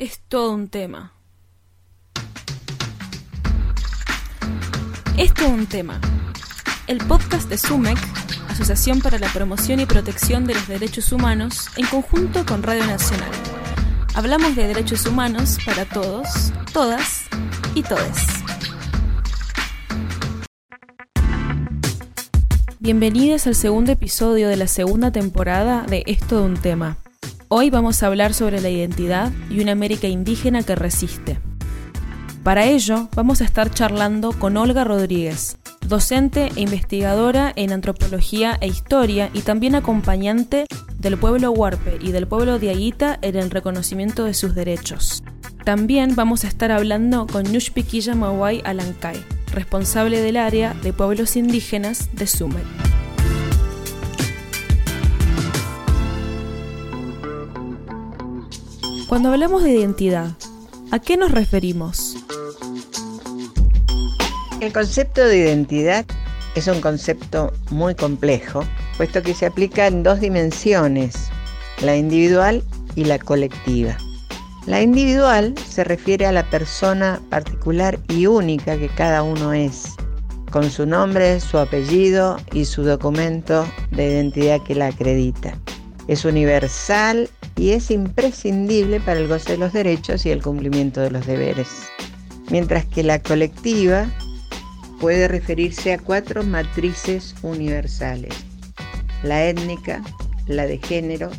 es todo un tema. Es un tema. El podcast de SUMEC, Asociación para la Promoción y Protección de los Derechos Humanos, en conjunto con Radio Nacional. Hablamos de derechos humanos para todos, todas y todes. Bienvenidos al segundo episodio de la segunda temporada de Es todo un tema. Hoy vamos a hablar sobre la identidad y una América indígena que resiste. Para ello, vamos a estar charlando con Olga Rodríguez, docente e investigadora en antropología e historia y también acompañante del pueblo huarpe y del pueblo diaguita en el reconocimiento de sus derechos. También vamos a estar hablando con Nushpiquilla Mawai Alancay, responsable del área de pueblos indígenas de Sumet. Cuando hablamos de identidad, ¿a qué nos referimos? El concepto de identidad es un concepto muy complejo, puesto que se aplica en dos dimensiones, la individual y la colectiva. La individual se refiere a la persona particular y única que cada uno es, con su nombre, su apellido y su documento de identidad que la acredita. Es universal y es imprescindible para el goce de los derechos y el cumplimiento de los deberes. Mientras que la colectiva puede referirse a cuatro matrices universales, la étnica, la de género,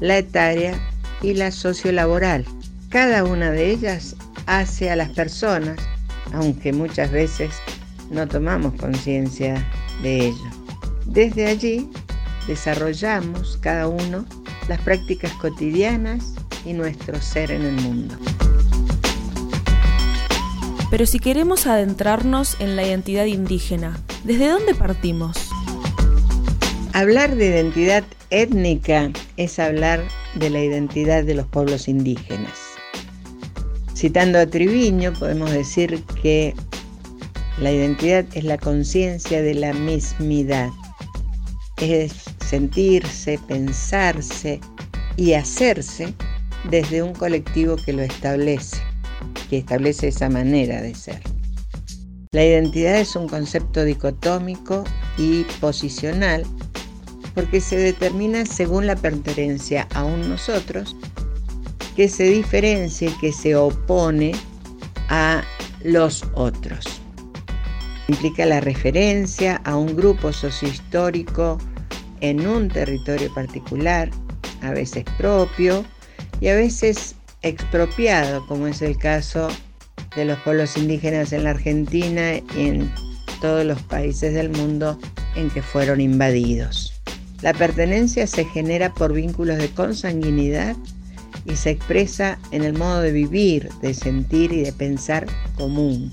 la etaria y la sociolaboral. Cada una de ellas hace a las personas, aunque muchas veces no tomamos conciencia de ello. Desde allí desarrollamos cada uno las prácticas cotidianas y nuestro ser en el mundo. Pero si queremos adentrarnos en la identidad indígena, ¿desde dónde partimos? Hablar de identidad étnica es hablar de la identidad de los pueblos indígenas. Citando a Triviño, podemos decir que la identidad es la conciencia de la mismidad, es sentirse, pensarse y hacerse desde un colectivo que lo establece, que establece esa manera de ser. La identidad es un concepto dicotómico y posicional porque se determina según la pertenencia a un nosotros que se diferencia y que se opone a los otros. Implica la referencia a un grupo sociohistórico en un territorio particular, a veces propio y a veces expropiado, como es el caso de los pueblos indígenas en la Argentina y en todos los países del mundo en que fueron invadidos. La pertenencia se genera por vínculos de consanguinidad y se expresa en el modo de vivir, de sentir y de pensar común,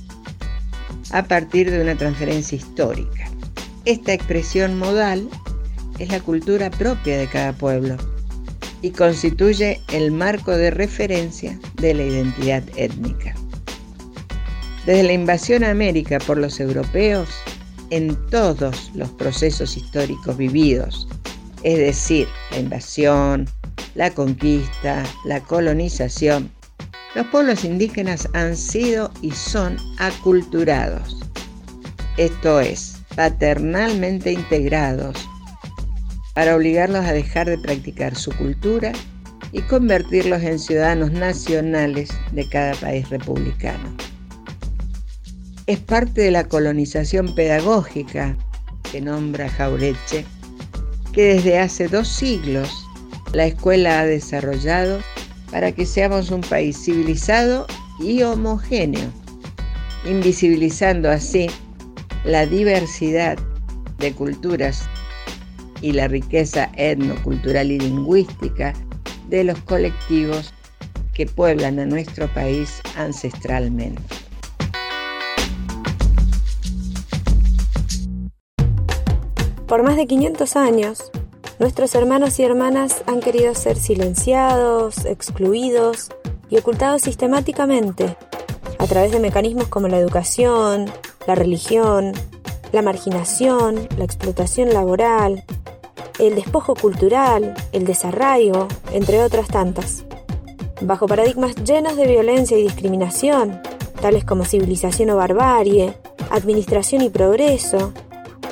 a partir de una transferencia histórica. Esta expresión modal es la cultura propia de cada pueblo y constituye el marco de referencia de la identidad étnica. Desde la invasión a América por los europeos, en todos los procesos históricos vividos, es decir, la invasión, la conquista, la colonización, los pueblos indígenas han sido y son aculturados, esto es, paternalmente integrados para obligarlos a dejar de practicar su cultura y convertirlos en ciudadanos nacionales de cada país republicano. Es parte de la colonización pedagógica que nombra Jaureche, que desde hace dos siglos la escuela ha desarrollado para que seamos un país civilizado y homogéneo, invisibilizando así la diversidad de culturas y la riqueza etnocultural y lingüística de los colectivos que pueblan a nuestro país ancestralmente. Por más de 500 años, nuestros hermanos y hermanas han querido ser silenciados, excluidos y ocultados sistemáticamente a través de mecanismos como la educación, la religión, la marginación, la explotación laboral, el despojo cultural, el desarraigo, entre otras tantas. bajo paradigmas llenos de violencia y discriminación, tales como civilización o barbarie, administración y progreso,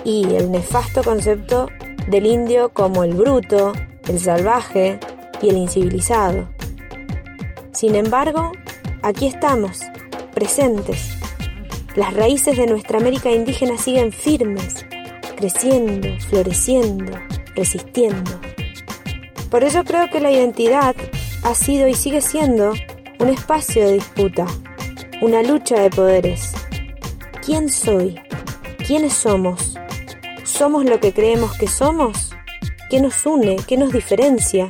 y el nefasto concepto del indio como el bruto, el salvaje y el incivilizado. Sin embargo, aquí estamos, presentes. Las raíces de nuestra América indígena siguen firmes, creciendo, floreciendo, resistiendo. Por ello creo que la identidad ha sido y sigue siendo un espacio de disputa, una lucha de poderes. ¿Quién soy? ¿Quiénes somos? ¿Somos lo que creemos que somos? ¿Qué nos une? ¿Qué nos diferencia?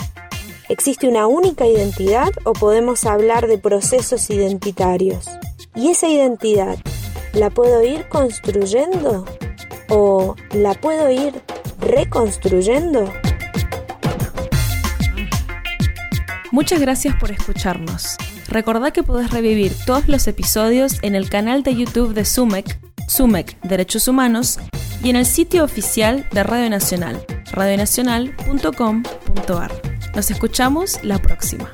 ¿Existe una única identidad o podemos hablar de procesos identitarios? ¿Y esa identidad la puedo ir construyendo o la puedo ir reconstruyendo? Muchas gracias por escucharnos. Recordá que podés revivir todos los episodios en el canal de YouTube de SUMEC, SUMEC Derechos Humanos, y en el sitio oficial de Radio Nacional, radionacional.com.ar. Nos escuchamos la próxima.